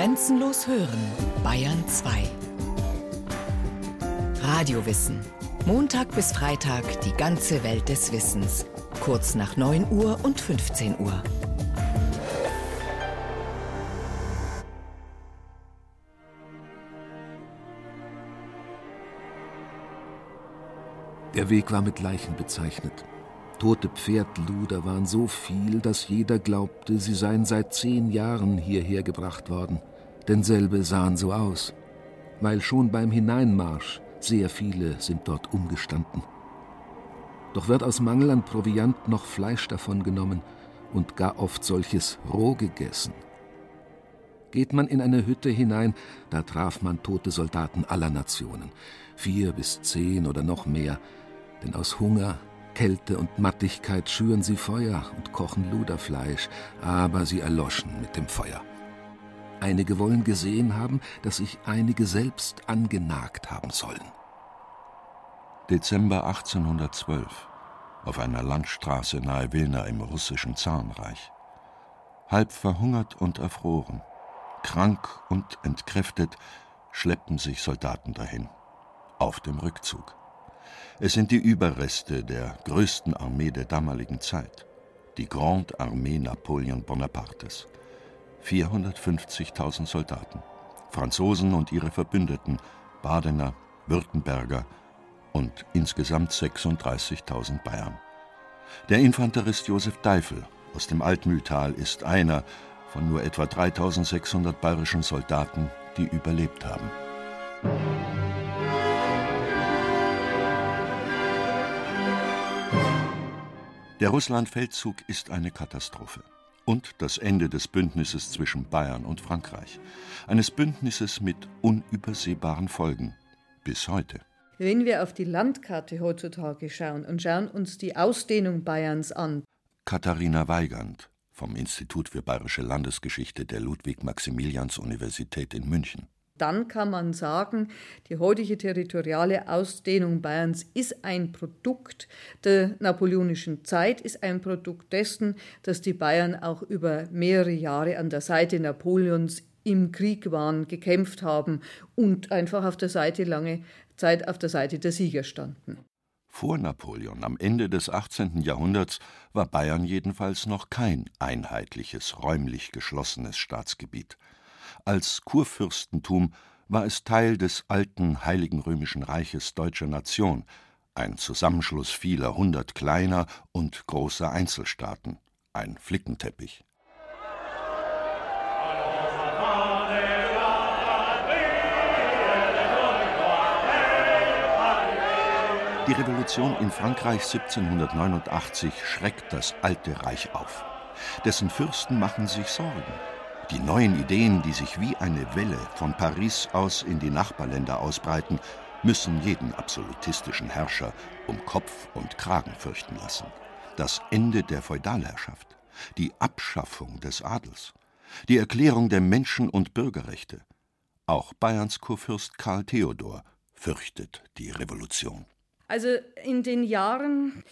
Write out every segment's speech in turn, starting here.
Grenzenlos hören, Bayern 2. Radiowissen. Montag bis Freitag die ganze Welt des Wissens. Kurz nach 9 Uhr und 15 Uhr. Der Weg war mit Leichen bezeichnet. Tote Pferdluder waren so viel, dass jeder glaubte, sie seien seit zehn Jahren hierher gebracht worden. Denn selbe sahen so aus, weil schon beim Hineinmarsch sehr viele sind dort umgestanden. Doch wird aus Mangel an Proviant noch Fleisch davon genommen und gar oft solches roh gegessen. Geht man in eine Hütte hinein, da traf man tote Soldaten aller Nationen, vier bis zehn oder noch mehr, denn aus Hunger, Kälte und Mattigkeit schüren sie Feuer und kochen Luderfleisch, aber sie erloschen mit dem Feuer. Einige wollen gesehen haben, dass sich einige selbst angenagt haben sollen. Dezember 1812 auf einer Landstraße nahe Wilna im russischen Zarenreich. Halb verhungert und erfroren, krank und entkräftet, schleppen sich Soldaten dahin, auf dem Rückzug. Es sind die Überreste der größten Armee der damaligen Zeit, die Grande Armee Napoleon Bonapartes. 450.000 Soldaten, Franzosen und ihre Verbündeten, Badener, Württemberger und insgesamt 36.000 Bayern. Der Infanterist Josef Deifel aus dem Altmühltal ist einer von nur etwa 3600 bayerischen Soldaten, die überlebt haben. Der Russlandfeldzug ist eine Katastrophe und das Ende des Bündnisses zwischen Bayern und Frankreich, eines Bündnisses mit unübersehbaren Folgen bis heute. Wenn wir auf die Landkarte heutzutage schauen und schauen uns die Ausdehnung Bayerns an. Katharina Weigand vom Institut für Bayerische Landesgeschichte der Ludwig-Maximilians-Universität in München dann kann man sagen, die heutige territoriale Ausdehnung Bayerns ist ein Produkt der napoleonischen Zeit, ist ein Produkt dessen, dass die Bayern auch über mehrere Jahre an der Seite Napoleons im Krieg waren, gekämpft haben und einfach auf der Seite lange Zeit auf der Seite der Sieger standen. Vor Napoleon am Ende des 18. Jahrhunderts war Bayern jedenfalls noch kein einheitliches, räumlich geschlossenes Staatsgebiet. Als Kurfürstentum war es Teil des alten Heiligen Römischen Reiches deutscher Nation, ein Zusammenschluss vieler hundert kleiner und großer Einzelstaaten, ein Flickenteppich. Die Revolution in Frankreich 1789 schreckt das alte Reich auf. Dessen Fürsten machen sich Sorgen. Die neuen Ideen, die sich wie eine Welle von Paris aus in die Nachbarländer ausbreiten, müssen jeden absolutistischen Herrscher um Kopf und Kragen fürchten lassen. Das Ende der Feudalherrschaft, die Abschaffung des Adels, die Erklärung der Menschen- und Bürgerrechte. Auch Bayerns Kurfürst Karl Theodor fürchtet die Revolution. Also in den Jahren,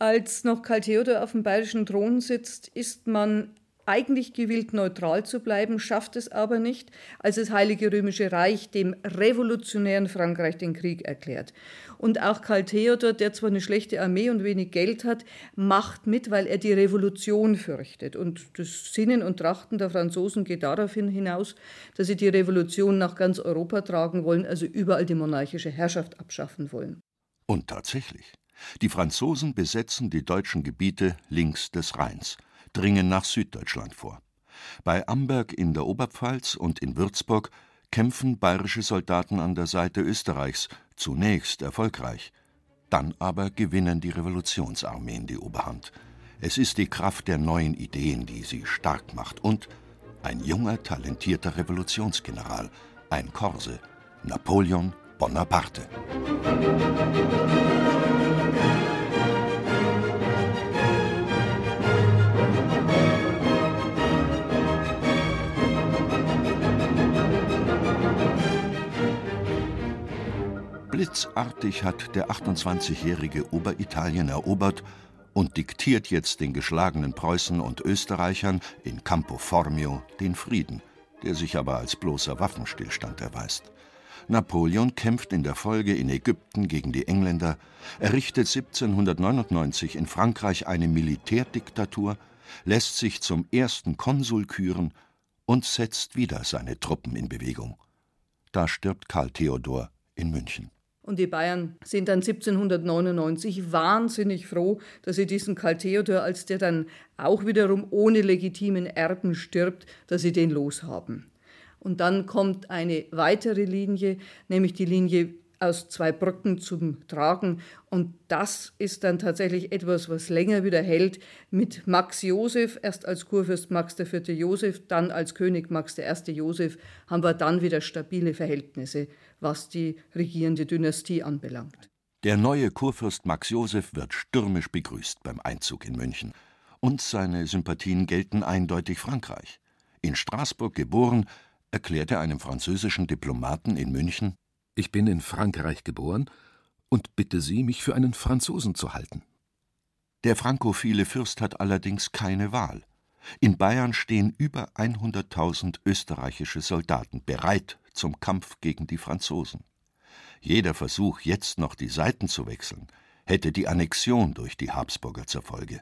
als noch Karl Theodor auf dem bayerischen Thron sitzt, ist man eigentlich gewillt, neutral zu bleiben, schafft es aber nicht, als das Heilige Römische Reich dem revolutionären Frankreich den Krieg erklärt. Und auch Karl Theodor, der zwar eine schlechte Armee und wenig Geld hat, macht mit, weil er die Revolution fürchtet. Und das Sinnen und Trachten der Franzosen geht daraufhin hinaus, dass sie die Revolution nach ganz Europa tragen wollen, also überall die monarchische Herrschaft abschaffen wollen. Und tatsächlich. Die Franzosen besetzen die deutschen Gebiete links des Rheins – dringen nach Süddeutschland vor. Bei Amberg in der Oberpfalz und in Würzburg kämpfen bayerische Soldaten an der Seite Österreichs, zunächst erfolgreich. Dann aber gewinnen die Revolutionsarmeen die Oberhand. Es ist die Kraft der neuen Ideen, die sie stark macht und ein junger, talentierter Revolutionsgeneral, ein Korse, Napoleon Bonaparte. Blitzartig hat der 28-jährige Oberitalien erobert und diktiert jetzt den geschlagenen Preußen und Österreichern in Campo Formio den Frieden, der sich aber als bloßer Waffenstillstand erweist. Napoleon kämpft in der Folge in Ägypten gegen die Engländer, errichtet 1799 in Frankreich eine Militärdiktatur, lässt sich zum ersten Konsul küren und setzt wieder seine Truppen in Bewegung. Da stirbt Karl Theodor in München. Und die Bayern sind dann 1799 wahnsinnig froh, dass sie diesen Karl Theodor, als der dann auch wiederum ohne legitimen Erben stirbt, dass sie den loshaben. Und dann kommt eine weitere Linie, nämlich die Linie aus zwei Brücken zum Tragen. Und das ist dann tatsächlich etwas, was länger wieder hält. Mit Max Josef, erst als Kurfürst Max IV. Josef, dann als König Max I. Josef, haben wir dann wieder stabile Verhältnisse, was die regierende Dynastie anbelangt. Der neue Kurfürst Max Josef wird stürmisch begrüßt beim Einzug in München. Und seine Sympathien gelten eindeutig Frankreich. In Straßburg geboren, erklärt er einem französischen Diplomaten in München Ich bin in Frankreich geboren und bitte Sie, mich für einen Franzosen zu halten. Der frankophile Fürst hat allerdings keine Wahl. In Bayern stehen über 100.000 österreichische Soldaten bereit zum Kampf gegen die Franzosen. Jeder Versuch, jetzt noch die Seiten zu wechseln, hätte die Annexion durch die Habsburger zur Folge.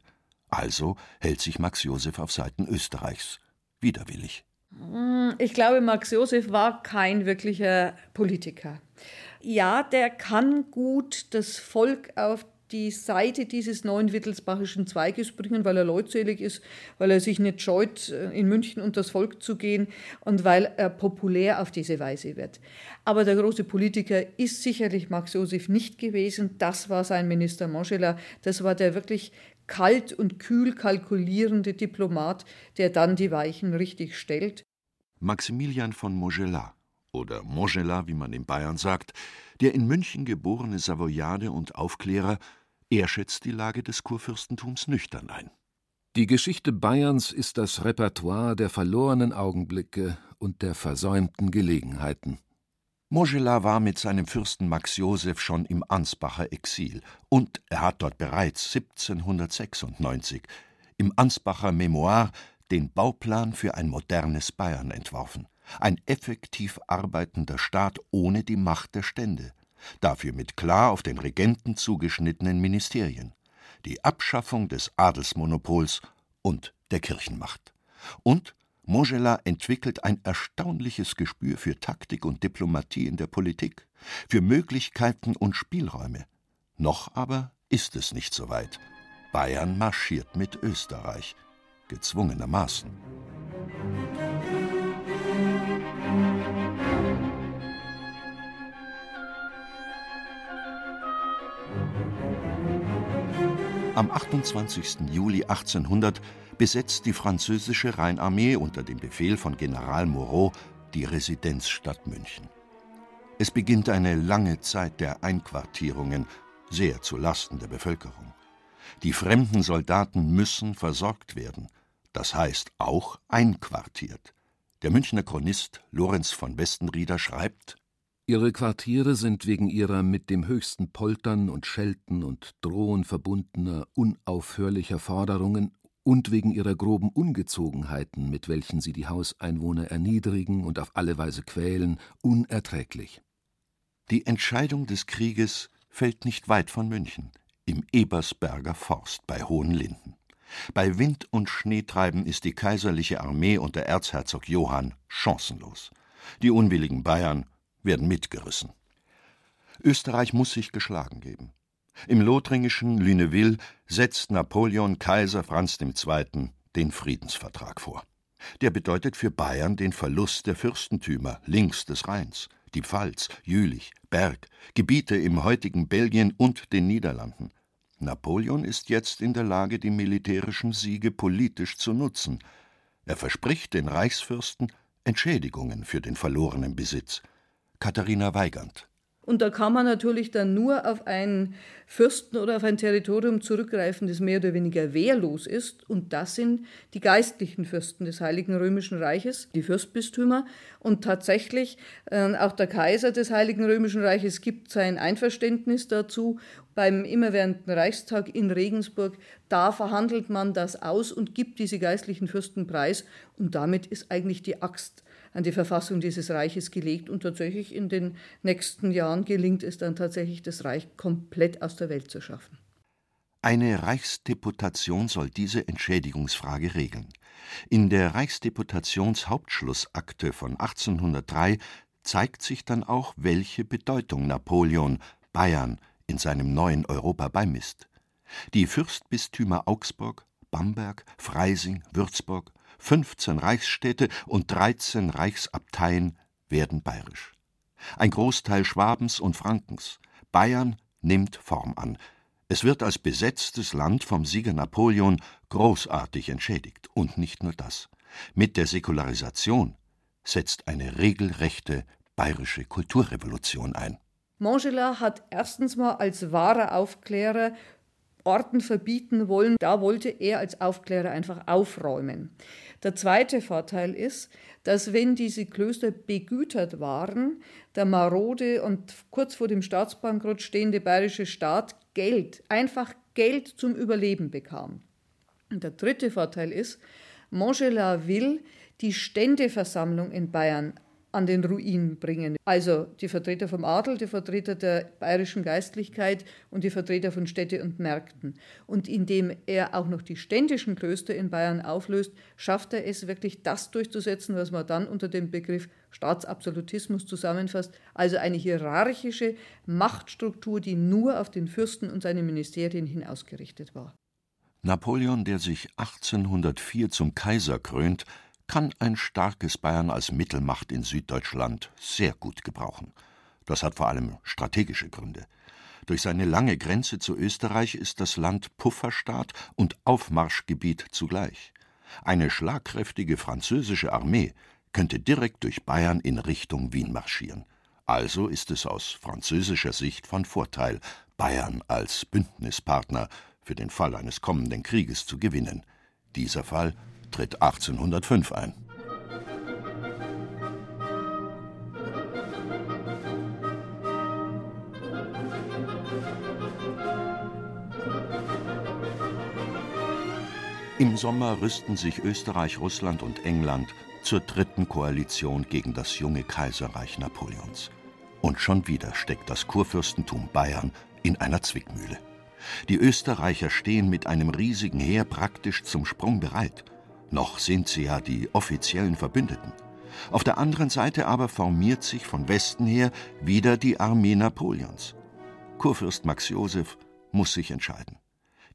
Also hält sich Max Joseph auf Seiten Österreichs, widerwillig. Hm, ich glaube, Max Josef war kein wirklicher Politiker. Ja, der kann gut das Volk auf die Seite dieses neuen Wittelsbachischen Zweiges bringen, weil er leutselig ist, weil er sich nicht scheut, äh, in München unter das Volk zu gehen und weil er populär auf diese Weise wird. Aber der große Politiker ist sicherlich Max Josef nicht gewesen. Das war sein Minister Moschela. Das war der wirklich kalt und kühl kalkulierende Diplomat, der dann die Weichen richtig stellt. Maximilian von Montgelas oder Montgelas, wie man in Bayern sagt, der in München geborene Savoyade und Aufklärer, er schätzt die Lage des Kurfürstentums nüchtern ein. Die Geschichte Bayerns ist das Repertoire der verlorenen Augenblicke und der versäumten Gelegenheiten. Montgelas war mit seinem Fürsten Max Joseph schon im Ansbacher Exil und er hat dort bereits 1796 im Ansbacher Memoir den Bauplan für ein modernes Bayern entworfen. Ein effektiv arbeitender Staat ohne die Macht der Stände, dafür mit klar auf den Regenten zugeschnittenen Ministerien, die Abschaffung des Adelsmonopols und der Kirchenmacht. Und Montgelas entwickelt ein erstaunliches Gespür für Taktik und Diplomatie in der Politik, für Möglichkeiten und Spielräume. Noch aber ist es nicht so weit. Bayern marschiert mit Österreich, gezwungenermaßen. Am 28. Juli 1800 besetzt die französische Rheinarmee unter dem Befehl von General Moreau die Residenzstadt München. Es beginnt eine lange Zeit der Einquartierungen, sehr zu Lasten der Bevölkerung. Die fremden Soldaten müssen versorgt werden, das heißt auch einquartiert. Der Münchner Chronist Lorenz von Westenrieder schreibt Ihre Quartiere sind wegen ihrer mit dem höchsten Poltern und Schelten und Drohen verbundener unaufhörlicher Forderungen und wegen ihrer groben Ungezogenheiten, mit welchen sie die Hauseinwohner erniedrigen und auf alle Weise quälen, unerträglich. Die Entscheidung des Krieges fällt nicht weit von München, im Ebersberger Forst bei Hohenlinden. Bei Wind und Schneetreiben ist die kaiserliche Armee unter Erzherzog Johann chancenlos. Die unwilligen Bayern werden mitgerissen. Österreich muss sich geschlagen geben. Im lothringischen Lüneville setzt Napoleon Kaiser Franz II. den Friedensvertrag vor. Der bedeutet für Bayern den Verlust der Fürstentümer links des Rheins, die Pfalz, Jülich, Berg, Gebiete im heutigen Belgien und den Niederlanden. Napoleon ist jetzt in der Lage, die militärischen Siege politisch zu nutzen. Er verspricht den Reichsfürsten Entschädigungen für den verlorenen Besitz. Katharina Weigand. Und da kann man natürlich dann nur auf einen Fürsten oder auf ein Territorium zurückgreifen, das mehr oder weniger wehrlos ist. Und das sind die geistlichen Fürsten des Heiligen Römischen Reiches, die Fürstbistümer. Und tatsächlich äh, auch der Kaiser des Heiligen Römischen Reiches gibt sein Einverständnis dazu. Beim immerwährenden Reichstag in Regensburg, da verhandelt man das aus und gibt diese geistlichen Fürsten preis. Und damit ist eigentlich die Axt an die Verfassung dieses Reiches gelegt und tatsächlich in den nächsten Jahren gelingt es dann tatsächlich, das Reich komplett aus der Welt zu schaffen. Eine Reichsdeputation soll diese Entschädigungsfrage regeln. In der Reichsdeputationshauptschlussakte von 1803 zeigt sich dann auch, welche Bedeutung Napoleon Bayern in seinem neuen Europa beimisst. Die Fürstbistümer Augsburg, Bamberg, Freising, Würzburg, 15 Reichsstädte und 13 Reichsabteien werden bayerisch. Ein Großteil Schwabens und Frankens. Bayern nimmt Form an. Es wird als besetztes Land vom Sieger Napoleon großartig entschädigt. Und nicht nur das. Mit der Säkularisation setzt eine regelrechte bayerische Kulturrevolution ein. Montgelas hat erstens mal als wahrer Aufklärer Orten verbieten wollen. Da wollte er als Aufklärer einfach aufräumen. Der zweite Vorteil ist, dass wenn diese Klöster begütert waren, der marode und kurz vor dem Staatsbankrott stehende bayerische Staat Geld, einfach Geld zum Überleben bekam. Und der dritte Vorteil ist, Montgelas will die Ständeversammlung in Bayern an den Ruin bringen. Also die Vertreter vom Adel, die Vertreter der bayerischen Geistlichkeit und die Vertreter von Städte und Märkten. Und indem er auch noch die ständischen Klöster in Bayern auflöst, schafft er es wirklich das durchzusetzen, was man dann unter dem Begriff Staatsabsolutismus zusammenfasst, also eine hierarchische Machtstruktur, die nur auf den Fürsten und seine Ministerien hin ausgerichtet war. Napoleon, der sich 1804 zum Kaiser krönt, kann ein starkes Bayern als Mittelmacht in Süddeutschland sehr gut gebrauchen. Das hat vor allem strategische Gründe. Durch seine lange Grenze zu Österreich ist das Land Pufferstaat und Aufmarschgebiet zugleich. Eine schlagkräftige französische Armee könnte direkt durch Bayern in Richtung Wien marschieren. Also ist es aus französischer Sicht von Vorteil, Bayern als Bündnispartner für den Fall eines kommenden Krieges zu gewinnen. Dieser Fall tritt 1805 ein. Im Sommer rüsten sich Österreich, Russland und England zur dritten Koalition gegen das junge Kaiserreich Napoleons. Und schon wieder steckt das Kurfürstentum Bayern in einer Zwickmühle. Die Österreicher stehen mit einem riesigen Heer praktisch zum Sprung bereit. Noch sind sie ja die offiziellen Verbündeten. Auf der anderen Seite aber formiert sich von Westen her wieder die Armee Napoleons. Kurfürst Max Joseph muss sich entscheiden.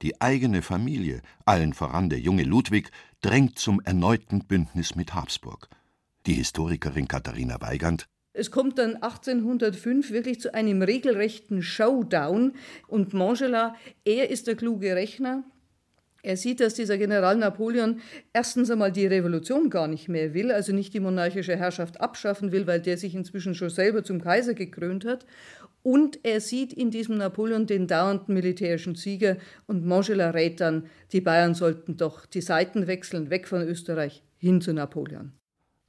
Die eigene Familie, allen voran der junge Ludwig, drängt zum erneuten Bündnis mit Habsburg. Die Historikerin Katharina Weigand es kommt dann 1805 wirklich zu einem regelrechten Showdown und Montgelas, er ist der kluge Rechner, er sieht, dass dieser General Napoleon erstens einmal die Revolution gar nicht mehr will, also nicht die monarchische Herrschaft abschaffen will, weil der sich inzwischen schon selber zum Kaiser gekrönt hat. Und er sieht in diesem Napoleon den dauernden militärischen Sieger und Montgelas rät dann, die Bayern sollten doch die Seiten wechseln, weg von Österreich hin zu Napoleon.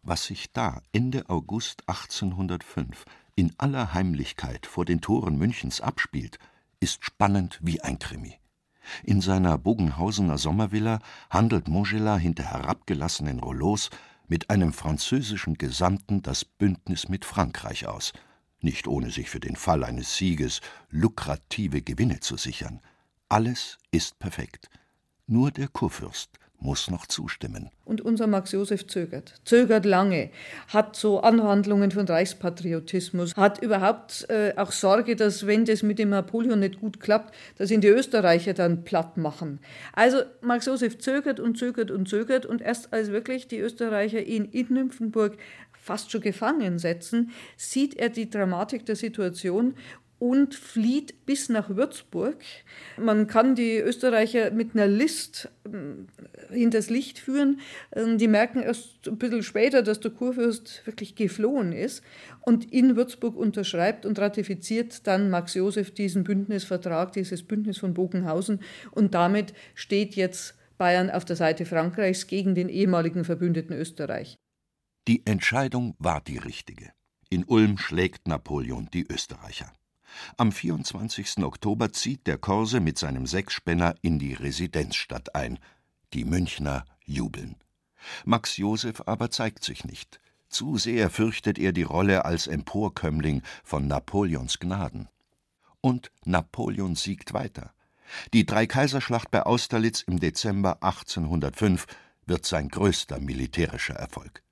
Was sich da Ende August 1805 in aller Heimlichkeit vor den Toren Münchens abspielt, ist spannend wie ein Krimi. In seiner Bogenhausener Sommervilla handelt Montgelas hinter herabgelassenen Rollos mit einem französischen Gesandten das Bündnis mit Frankreich aus, nicht ohne sich für den Fall eines Sieges lukrative Gewinne zu sichern. Alles ist perfekt. Nur der Kurfürst muss noch zustimmen. Und unser Max Josef zögert, zögert lange, hat so Anwandlungen von Reichspatriotismus, hat überhaupt äh, auch Sorge, dass wenn das mit dem Napoleon nicht gut klappt, dass ihn die Österreicher dann platt machen. Also Max Josef zögert und zögert und zögert und erst als wirklich die Österreicher ihn in Nymphenburg fast schon gefangen setzen, sieht er die Dramatik der Situation und flieht bis nach Würzburg. Man kann die Österreicher mit einer List äh, hinters Licht führen. Ähm, die merken erst ein bisschen später, dass der Kurfürst wirklich geflohen ist und in Würzburg unterschreibt und ratifiziert dann Max Josef diesen Bündnisvertrag, dieses Bündnis von Bogenhausen. Und damit steht jetzt Bayern auf der Seite Frankreichs gegen den ehemaligen Verbündeten Österreich. Die Entscheidung war die richtige. In Ulm schlägt Napoleon die Österreicher. Am 24. Oktober zieht der Korse mit seinem Sechsspänner in die Residenzstadt ein. Die Münchner jubeln. Max Joseph aber zeigt sich nicht. Zu sehr fürchtet er die Rolle als Emporkömmling von Napoleons Gnaden. Und Napoleon siegt weiter. Die Dreikaiserschlacht bei Austerlitz im Dezember 1805 wird sein größter militärischer Erfolg.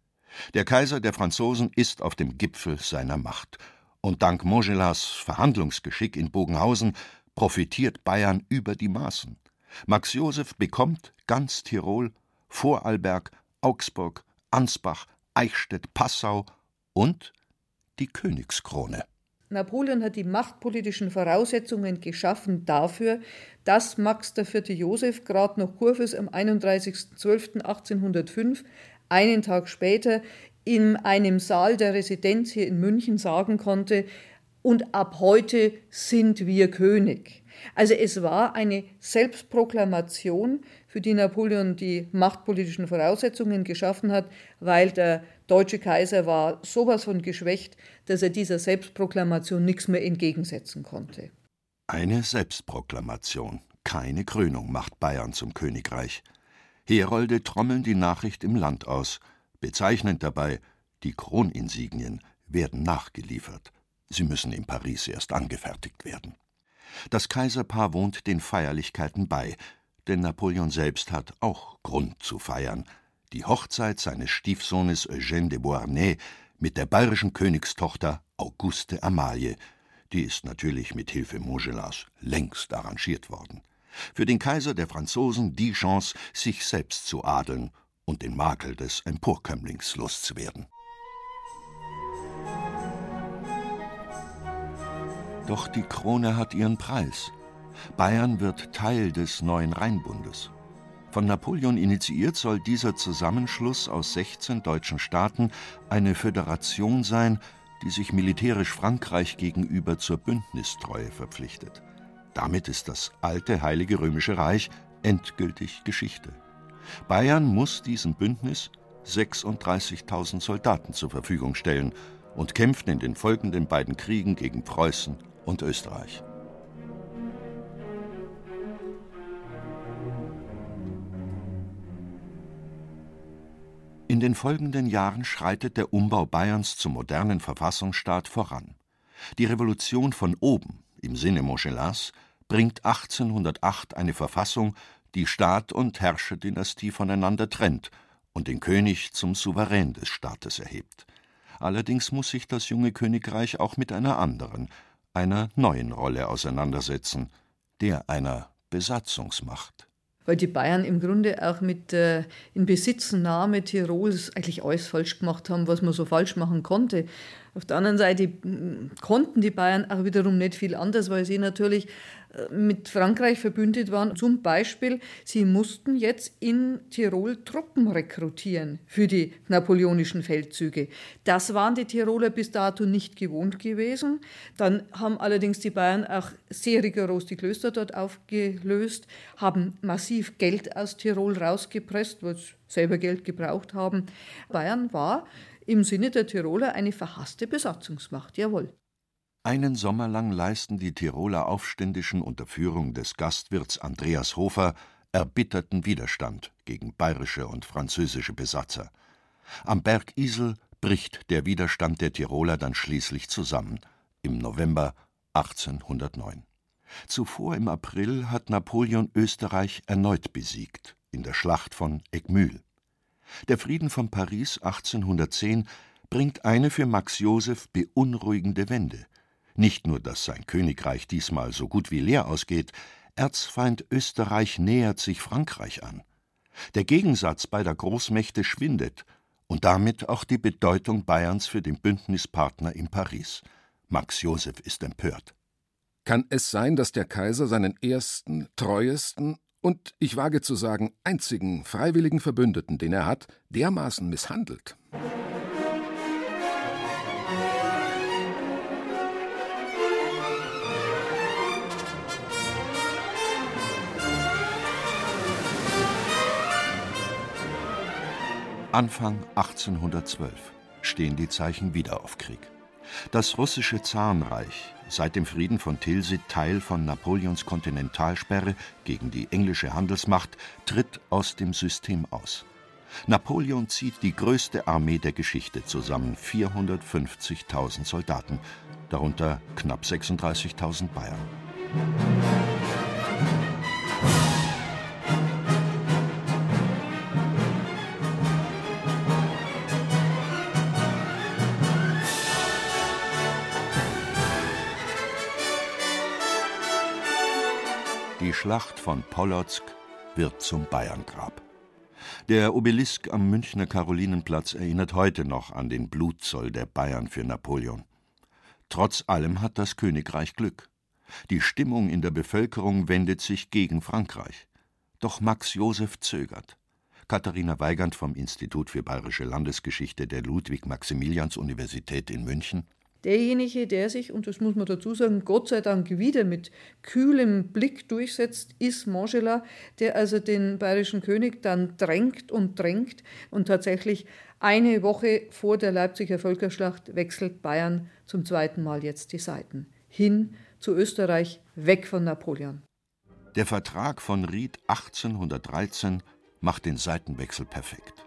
Der Kaiser der Franzosen ist auf dem Gipfel seiner Macht. Und dank Montgelas Verhandlungsgeschick in Bogenhausen profitiert Bayern über die Maßen. Max Joseph bekommt ganz Tirol, Vorarlberg, Augsburg, Ansbach, Eichstätt, Passau und die Königskrone. Napoleon hat die machtpolitischen Voraussetzungen geschaffen dafür, dass Max IV. Joseph gerade noch Kurfürst am 31.12.1805, einen Tag später, in einem Saal der Residenz hier in München sagen konnte, und ab heute sind wir König. Also es war eine Selbstproklamation, für die Napoleon die machtpolitischen Voraussetzungen geschaffen hat, weil der deutsche Kaiser war sowas von geschwächt, dass er dieser Selbstproklamation nichts mehr entgegensetzen konnte. Eine Selbstproklamation, keine Krönung macht Bayern zum Königreich. Herolde trommeln die Nachricht im Land aus, bezeichnend dabei, die Kroninsignien werden nachgeliefert. Sie müssen in Paris erst angefertigt werden. Das Kaiserpaar wohnt den Feierlichkeiten bei, denn Napoleon selbst hat auch Grund zu feiern. Die Hochzeit seines Stiefsohnes Eugène de Beauharnais mit der bayerischen Königstochter Auguste Amalie, die ist natürlich mit Hilfe Montgelas längst arrangiert worden. Für den Kaiser der Franzosen die Chance, sich selbst zu adeln und den Makel des Emporkömmlings loszuwerden. Doch die Krone hat ihren Preis. Bayern wird Teil des neuen Rheinbundes. Von Napoleon initiiert soll dieser Zusammenschluss aus 16 deutschen Staaten eine Föderation sein, die sich militärisch Frankreich gegenüber zur Bündnistreue verpflichtet. Damit ist das alte Heilige Römische Reich endgültig Geschichte. Bayern muss diesem Bündnis 36.000 Soldaten zur Verfügung stellen und kämpft in den folgenden beiden Kriegen gegen Preußen und Österreich. In den folgenden Jahren schreitet der Umbau Bayerns zum modernen Verfassungsstaat voran. Die Revolution von oben im Sinne Montgelans bringt 1808 eine Verfassung, die Staat und Herrscherdynastie voneinander trennt und den König zum Souverän des Staates erhebt. Allerdings muss sich das junge Königreich auch mit einer anderen, einer neuen Rolle auseinandersetzen, der einer Besatzungsmacht. Weil die Bayern im Grunde auch mit äh, Inbesitznahme Tirols eigentlich alles falsch gemacht haben, was man so falsch machen konnte. Auf der anderen Seite konnten die Bayern auch wiederum nicht viel anders, weil sie natürlich mit Frankreich verbündet waren. Zum Beispiel, sie mussten jetzt in Tirol Truppen rekrutieren für die napoleonischen Feldzüge. Das waren die Tiroler bis dato nicht gewohnt gewesen. Dann haben allerdings die Bayern auch sehr rigoros die Klöster dort aufgelöst, haben massiv Geld aus Tirol rausgepresst, weil sie selber Geld gebraucht haben. Bayern war im Sinne der Tiroler eine verhasste Besatzungsmacht, jawohl. Einen Sommer lang leisten die Tiroler Aufständischen unter Führung des Gastwirts Andreas Hofer erbitterten Widerstand gegen bayerische und französische Besatzer. Am Berg Isel bricht der Widerstand der Tiroler dann schließlich zusammen im November 1809. Zuvor im April hat Napoleon Österreich erneut besiegt in der Schlacht von Egmühl. Der Frieden von Paris 1810 bringt eine für Max Joseph beunruhigende Wende. Nicht nur, dass sein Königreich diesmal so gut wie leer ausgeht, Erzfeind Österreich nähert sich Frankreich an. Der Gegensatz beider Großmächte schwindet und damit auch die Bedeutung Bayerns für den Bündnispartner in Paris. Max Joseph ist empört. Kann es sein, dass der Kaiser seinen ersten, treuesten und, ich wage zu sagen, einzigen freiwilligen Verbündeten, den er hat, dermaßen misshandelt? Anfang 1812 stehen die Zeichen wieder auf Krieg. Das russische Zarenreich, seit dem Frieden von Tilsit Teil von Napoleons Kontinentalsperre gegen die englische Handelsmacht, tritt aus dem System aus. Napoleon zieht die größte Armee der Geschichte zusammen, 450.000 Soldaten, darunter knapp 36.000 Bayern. Schlacht von Polotsk wird zum Bayerngrab. Der Obelisk am Münchner Karolinenplatz erinnert heute noch an den Blutzoll der Bayern für Napoleon. Trotz allem hat das Königreich Glück. Die Stimmung in der Bevölkerung wendet sich gegen Frankreich. Doch Max Joseph zögert. Katharina Weigand vom Institut für Bayerische Landesgeschichte der Ludwig-Maximilians-Universität in München Derjenige, der sich, und das muss man dazu sagen, Gott sei Dank wieder mit kühlem Blick durchsetzt, ist Montgelas, der also den bayerischen König dann drängt und drängt und tatsächlich eine Woche vor der Leipziger Völkerschlacht wechselt Bayern zum zweiten Mal jetzt die Seiten. Hin zu Österreich, weg von Napoleon. Der Vertrag von Ried 1813 macht den Seitenwechsel perfekt.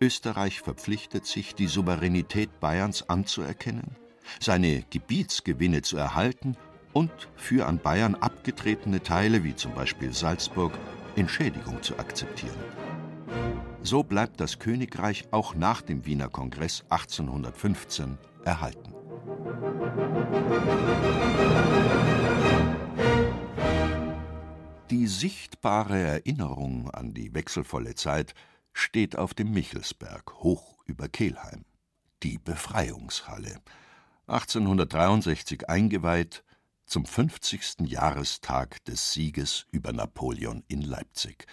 Österreich verpflichtet sich, die Souveränität Bayerns anzuerkennen seine Gebietsgewinne zu erhalten und für an Bayern abgetretene Teile wie zum Beispiel Salzburg Entschädigung zu akzeptieren. So bleibt das Königreich auch nach dem Wiener Kongress 1815 erhalten. Die sichtbare Erinnerung an die wechselvolle Zeit steht auf dem Michelsberg hoch über Kelheim, die Befreiungshalle, 1863 eingeweiht zum 50. Jahrestag des Sieges über Napoleon in Leipzig.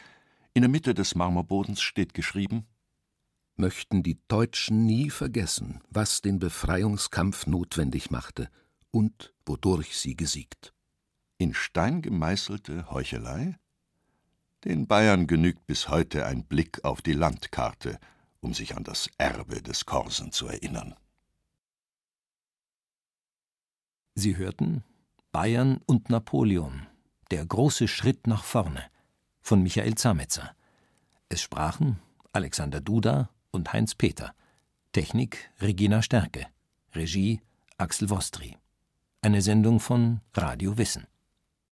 In der Mitte des Marmorbodens steht geschrieben Möchten die Deutschen nie vergessen, was den Befreiungskampf notwendig machte und wodurch sie gesiegt. In Stein gemeißelte Heuchelei? Den Bayern genügt bis heute ein Blick auf die Landkarte, um sich an das Erbe des Korsen zu erinnern. Sie hörten Bayern und Napoleon, der große Schritt nach vorne von Michael Zametzer. Es sprachen Alexander Duda und Heinz Peter. Technik Regina Stärke. Regie Axel Wostri. Eine Sendung von Radio Wissen.